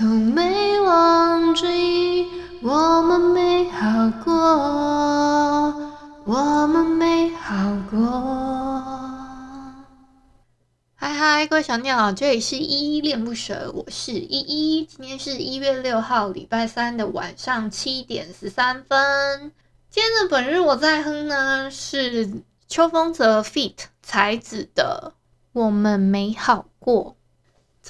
从没忘记我们美好过。我们美好过。嗨嗨，各位小鸟，这里是依依恋不舍，我是依依。今天是一月六号，礼拜三的晚上七点十三分。今天的本日我在哼呢，是秋风泽 feat. 才子的《我们美好过》。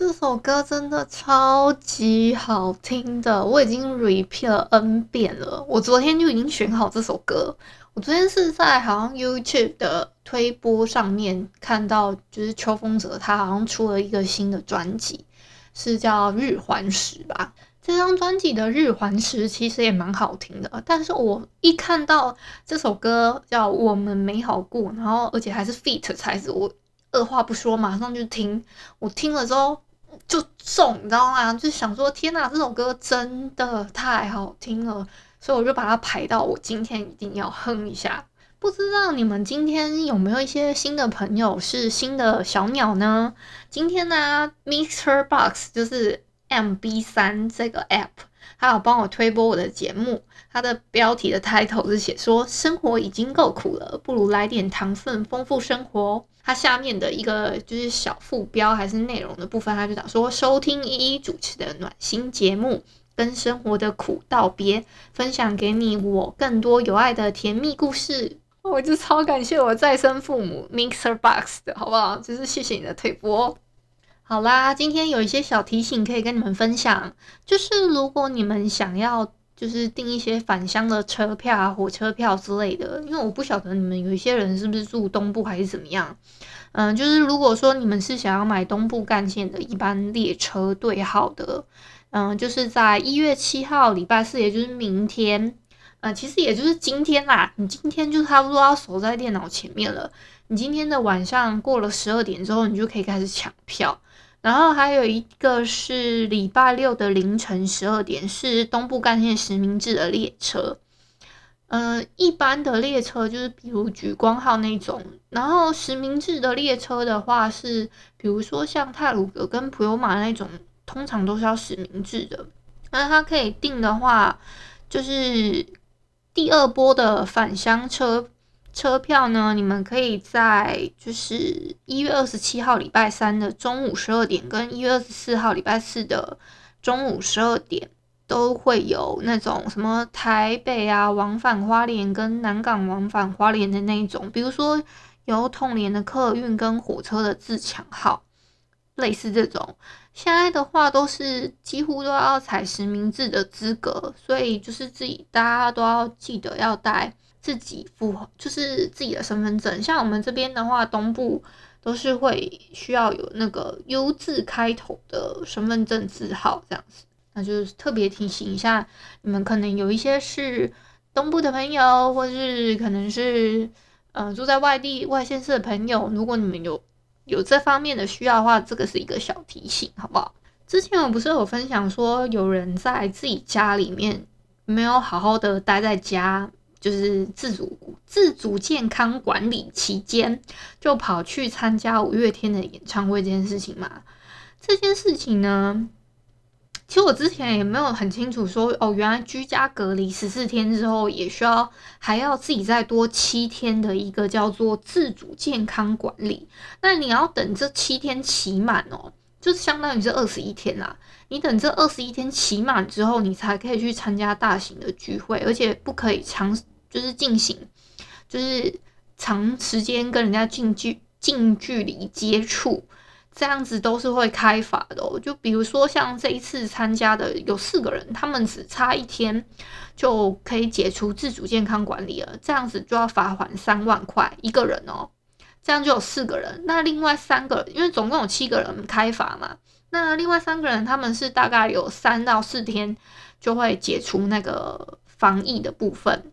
这首歌真的超级好听的，我已经 repeat 了 N 遍了。我昨天就已经选好这首歌。我昨天是在好像 YouTube 的推播上面看到，就是邱风泽他好像出了一个新的专辑，是叫《日环食》吧。这张专辑的《日环食》其实也蛮好听的，但是我一看到这首歌叫《我们美好过》，然后而且还是 feat. 才子，我二话不说马上就听。我听了之后就中，你知道吗？就想说天哪，这首歌真的太好听了。所以我就把它排到我今天一定要哼一下。不知道你们今天有没有一些新的朋友是新的小鸟呢？今天呢，MixerBox 就是 MB 三这个 App，他有帮我推播我的节目。它的标题的 title 是写说生活已经够苦了，不如来点糖分，丰富生活。它下面的一个就是小副标还是内容的部分，它就讲说收听依依主持的暖心节目。跟生活的苦道别，分享给你我更多有爱的甜蜜故事。我就超感谢我再生父母 MixerBox 的好不好？就是谢谢你的推播。好啦，今天有一些小提醒可以跟你们分享，就是如果你们想要就是订一些返乡的车票啊、火车票之类的，因为我不晓得你们有一些人是不是住东部还是怎么样。嗯，就是如果说你们是想要买东部干线的一般列车对号的。嗯，就是在一月七号礼拜四，也就是明天，呃，其实也就是今天啦。你今天就差不多要守在电脑前面了。你今天的晚上过了十二点之后，你就可以开始抢票。然后还有一个是礼拜六的凌晨十二点，是东部干线实名制的列车。嗯，一般的列车就是比如莒光号那种，然后实名制的列车的话是，比如说像太鲁阁跟普悠玛那种。通常都是要实名制的，那它可以订的话，就是第二波的返乡车车票呢，你们可以在就是一月二十七号礼拜三的中午十二点，跟一月二十四号礼拜四的中午十二点，都会有那种什么台北啊往返花莲跟南港往返花莲的那一种，比如说有统联的客运跟火车的自强号，类似这种。现在的话都是几乎都要采实名制的资格，所以就是自己大家都要记得要带自己符合，就是自己的身份证。像我们这边的话，东部都是会需要有那个 U 字开头的身份证字号这样子。那就是特别提醒一下，你们可能有一些是东部的朋友，或是可能是呃住在外地外县市的朋友，如果你们有。有这方面的需要的话，这个是一个小提醒，好不好？之前我不是有分享说，有人在自己家里面没有好好的待在家，就是自主自主健康管理期间，就跑去参加五月天的演唱会这件事情嘛？这件事情呢，其实我之前也没有很清楚说，哦，原来居家隔离十四天之后，也需要还要自己再多七天的一个叫做自主健康管理。那你要等这七天期满哦，就相当于这二十一天啦。你等这二十一天期满之后，你才可以去参加大型的聚会，而且不可以长，就是进行，就是长时间跟人家近距近距离接触。这样子都是会开罚的哦，就比如说像这一次参加的有四个人，他们只差一天就可以解除自主健康管理了，这样子就要罚款三万块一个人哦，这样就有四个人。那另外三个，因为总共有七个人开罚嘛，那另外三个人他们是大概有三到四天就会解除那个防疫的部分，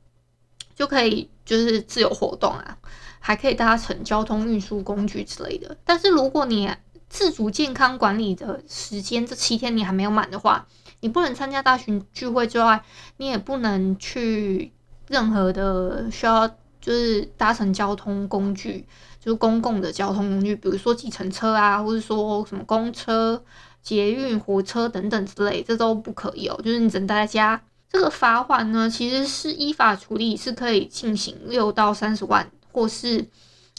就可以就是自由活动啊，还可以搭乘交通运输工具之类的。但是如果你自主健康管理的时间，这七天你还没有满的话，你不能参加大型聚会之外，你也不能去任何的需要就是搭乘交通工具，就是公共的交通工具，比如说计程车啊，或者说什么公车、捷运、火车等等之类，这都不可以哦。就是你只能待在家。这个罚款呢，其实是依法处理，是可以进行六到三十万，或是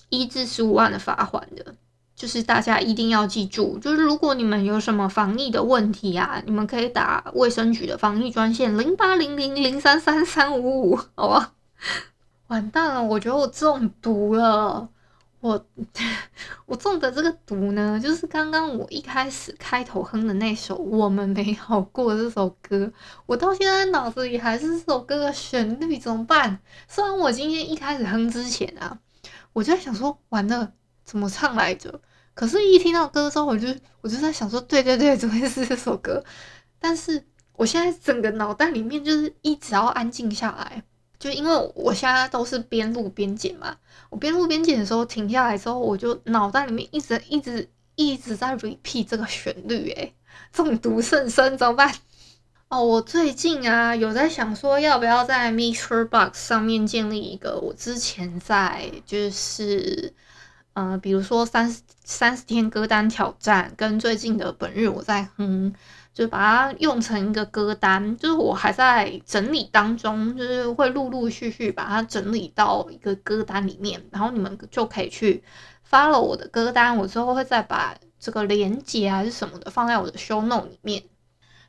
一至十五万的罚款的。就是大家一定要记住，就是如果你们有什么防疫的问题啊，你们可以打卫生局的防疫专线零八零零零三三三五五，好吧？完蛋了，我觉得我中毒了。我 我中的这个毒呢，就是刚刚我一开始开头哼的那首《我们没好过》这首歌，我到现在脑子里还是这首歌的旋律，怎么办？虽然我今天一开始哼之前啊，我就在想说，完了，怎么唱来着？可是，一听到歌之后，我就我就在想说，对对对，怎么会是这首歌？但是我现在整个脑袋里面就是一直要安静下来，就因为我现在都是边录边剪嘛。我边录边剪的时候停下来之后，我就脑袋里面一直一直一直在 repeat 这个旋律，诶，中毒甚深，怎么办？哦，我最近啊有在想说，要不要在 MixerBox 上面建立一个我之前在就是。呃，比如说三十三十天歌单挑战，跟最近的本日我在哼，就把它用成一个歌单，就是我还在整理当中，就是会陆陆续续把它整理到一个歌单里面，然后你们就可以去 follow 我的歌单，我之后会再把这个连接还是什么的放在我的 show note 里面。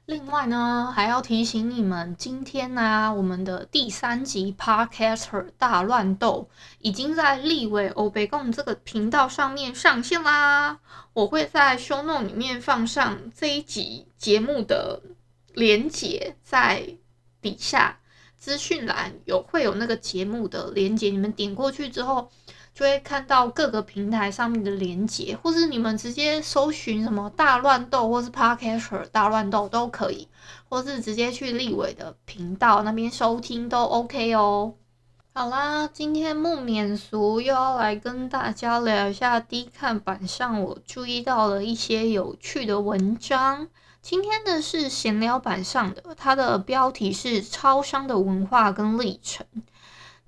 另外呢，还要提醒你们，今天呢、我们的第三集 Podcaster 大乱斗已经在立伟欧北共这个频道上面上线啦。我会在 show note 里面放上这一集节目的连结，在底下资讯栏有会有那个节目的连结，你们点过去之后。就会看到各个平台上面的连接，或是你们直接搜寻什么大乱斗，或是 Podcaster 大乱斗都可以，或是直接去立伟的频道那边收听都 OK 哦。好啦，今天木免俗又要来跟大家聊一下低看板上我注意到了一些有趣的文章。今天的是闲聊版上的，它的标题是超商的文化跟历程。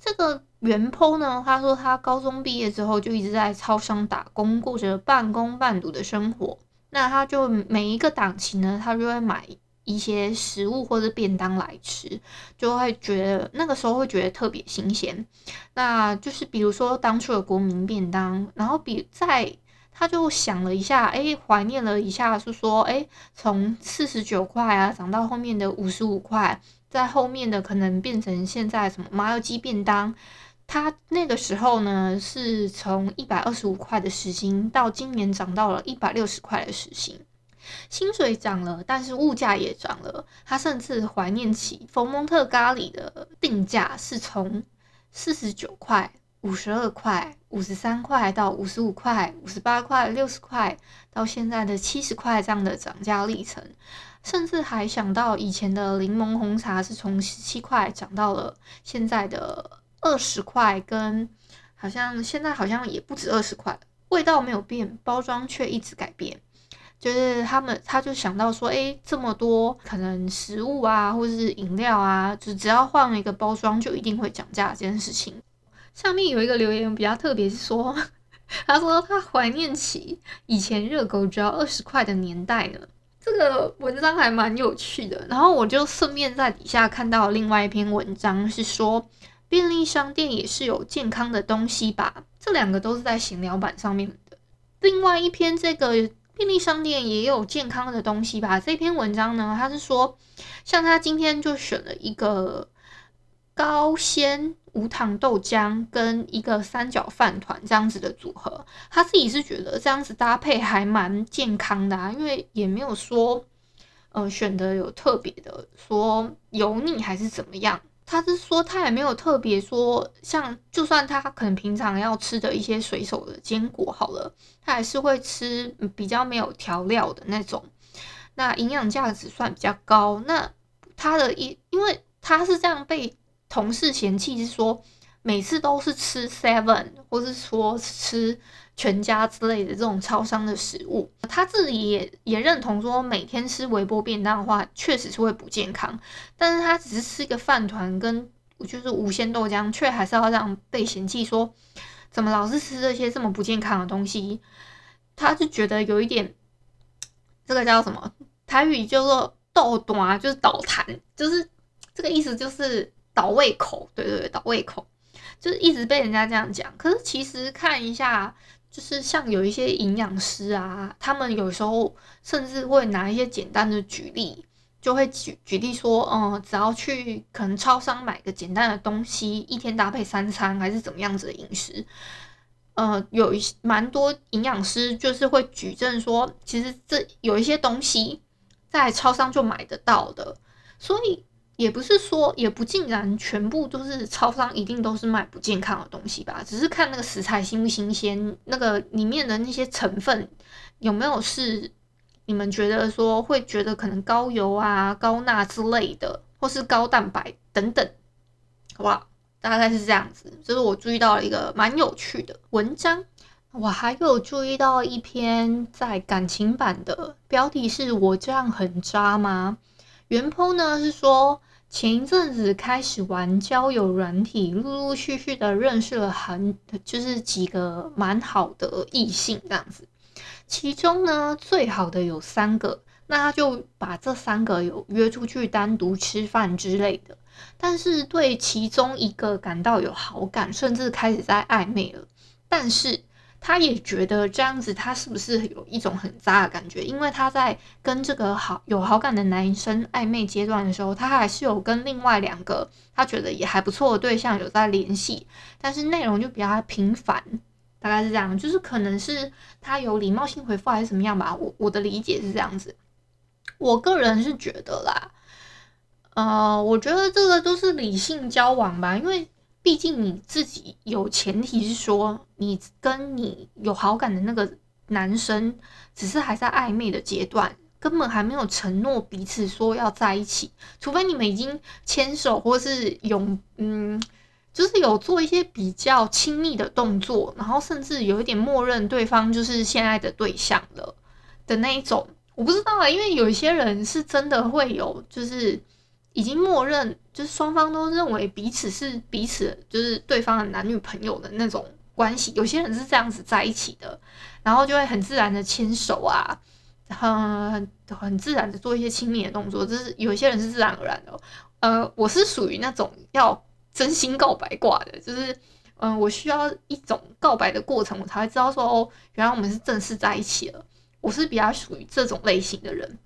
这个。原 PO 呢，他说他高中毕业之后就一直在超商打工，过着半工半读的生活。那他就每一个档期呢，他就会买一些食物或者便当来吃，就会觉得那个时候会觉得特别新鲜。那就是比如说当初的国民便当，然后比在他就想了一下，哎，怀念了一下，是说，哎，从四十九块啊涨到后面的五十五块，在后面的可能变成现在什么麻油鸡便当。他那个时候呢，是从一百二十五块的时薪，到今年涨到了一百六十块的时薪，薪水涨了，但是物价也涨了。他甚至怀念起佛蒙特咖喱的定价是从四十九块、五十二块、五十三块到五十五块、五十八块、六十块，到现在的七十块这样的涨价历程，甚至还想到以前的柠檬红茶是从十七块涨到了现在的。二十块跟好像现在好像也不止二十块，味道没有变，包装却一直改变。就是他们他就想到说，诶，这么多可能食物啊，或者是饮料啊，就只要换了一个包装，就一定会涨价这件事情。下面有一个留言比较特别，是说他说他怀念起以前热狗只要二十块的年代呢。这个文章还蛮有趣的。然后我就顺便在底下看到另外一篇文章，是说便利商店也是有健康的东西吧？这两个都是在闲聊版上面的。另外一篇这个便利商店也有健康的东西吧？这篇文章呢，他是说，像他今天就选了一个高纤无糖豆浆跟一个三角饭团这样子的组合，他自己是觉得这样子搭配还蛮健康的啊，因为也没有说，呃，选的有特别的说油腻还是怎么样。他是说他也没有特别说，像就算他可能平常要吃的一些随手的坚果好了，他还是会吃比较没有调料的那种，那营养价值算比较高。那他的一，因为他是这样被。同事嫌弃是说，每次都是吃 Seven，或是说吃全家之类的这种超商的食物。他自己也也认同说，每天吃微波便当的话，确实是会不健康。但是他只是吃一个饭团跟就是无限豆浆，却还是要这样被嫌弃说，怎么老是吃这些这么不健康的东西？他就觉得有一点，这个叫什么？台语叫做倒弹，就是倒弹，就是这个意思，就是。倒胃口，对对对，倒胃口，就是一直被人家这样讲。可是其实看一下，就是像有一些营养师啊，他们有时候甚至会拿一些简单的举例，就会举举例说，嗯，只要去可能超商买个简单的东西，一天搭配三餐还是怎么样子的饮食，呃，有一些蛮多营养师就是会举证说，其实这有一些东西在超商就买得到的，所以。也不是说，也不尽然全部都是超商一定都是卖不健康的东西吧，只是看那个食材新不新鲜，那个里面的那些成分有没有是你们觉得说会觉得可能高油啊、高钠之类的，或是高蛋白等等，好不好？大概是这样子。这是我注意到了一个蛮有趣的文章。我还有注意到一篇在感情版的标题是我这样很渣吗？原 po 呢是说。前一阵子开始玩交友软体，陆陆续续的认识了很就是几个蛮好的异性这样子。其中呢，最好的有三个，那他就把这三个有约出去单独吃饭之类的。但是对其中一个感到有好感，甚至开始在暧昧了。但是。他也觉得这样子，他是不是有一种很渣的感觉？因为他在跟这个好有好感的男生暧昧阶段的时候，他还是有跟另外两个他觉得也还不错的对象有在联系，但是内容就比较频繁，大概是这样，就是可能是他有礼貌性回复还是怎么样吧。我我的理解是这样子，我个人是觉得啦，呃，我觉得这个都是理性交往吧，因为。毕竟你自己有前提是说，你跟你有好感的那个男生，只是还在暧昧的阶段，根本还没有承诺彼此说要在一起。除非你们已经牵手，或是有嗯，就是有做一些比较亲密的动作，然后甚至有一点默认对方就是现在的对象了的那一种。我不知道啊，因为有一些人是真的会有，就是。已经默认，就是双方都认为彼此是彼此，就是对方的男女朋友的那种关系。有些人是这样子在一起的，然后就会很自然的牵手啊，很很自然的做一些亲密的动作。就是有些人是自然而然的，呃，我是属于那种要真心告白挂的，就是嗯、我需要一种告白的过程，我才会知道说哦，原来我们是正式在一起了。我是比较属于这种类型的人。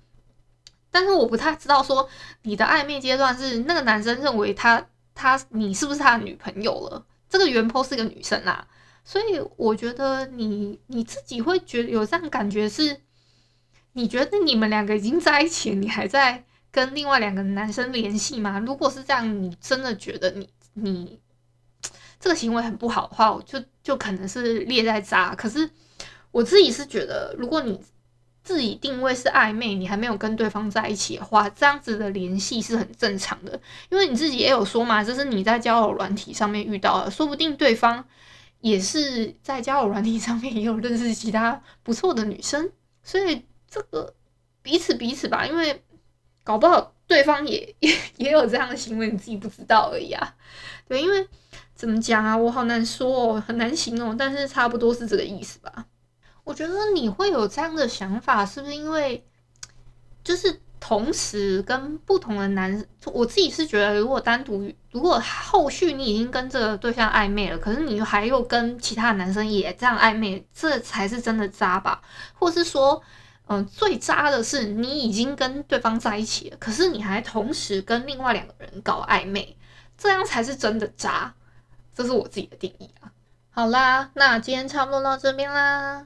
但是我不太知道说你的暧昧阶段是那个男生认为他他你是不是他的女朋友了？这个原 po 是个女生啊，所以我觉得你你自己会觉得有这样感觉是，你觉得你们两个已经在一起，你还在跟另外两个男生联系吗？如果是这样，你真的觉得你你这个行为很不好的话，我就就可能是列在渣。可是我自己是觉得，如果你自己定位是暧昧，你还没有跟对方在一起的话，这样子的联系是很正常的，因为你自己也有说嘛，这是你在交友软体上面遇到的，说不定对方也是在交友软体上面也有认识其他不错的女生，所以这个彼此彼此吧，因为搞不好对方也 也也有这样的行为，你自己不知道而已啊。对，因为怎么讲啊，我好难说哦，很难形容，但是差不多是这个意思吧。我觉得你会有这样的想法，是不是因为就是同时跟不同的男，我自己是觉得，如果单独，如果后续你已经跟这个对象暧昧了，可是你还又跟其他男生也这样暧昧，这才是真的渣吧？或是说，嗯、最渣的是你已经跟对方在一起了，可是你还同时跟另外两个人搞暧昧，这样才是真的渣。这是我自己的定义啊。好啦，那今天差不多到这边啦。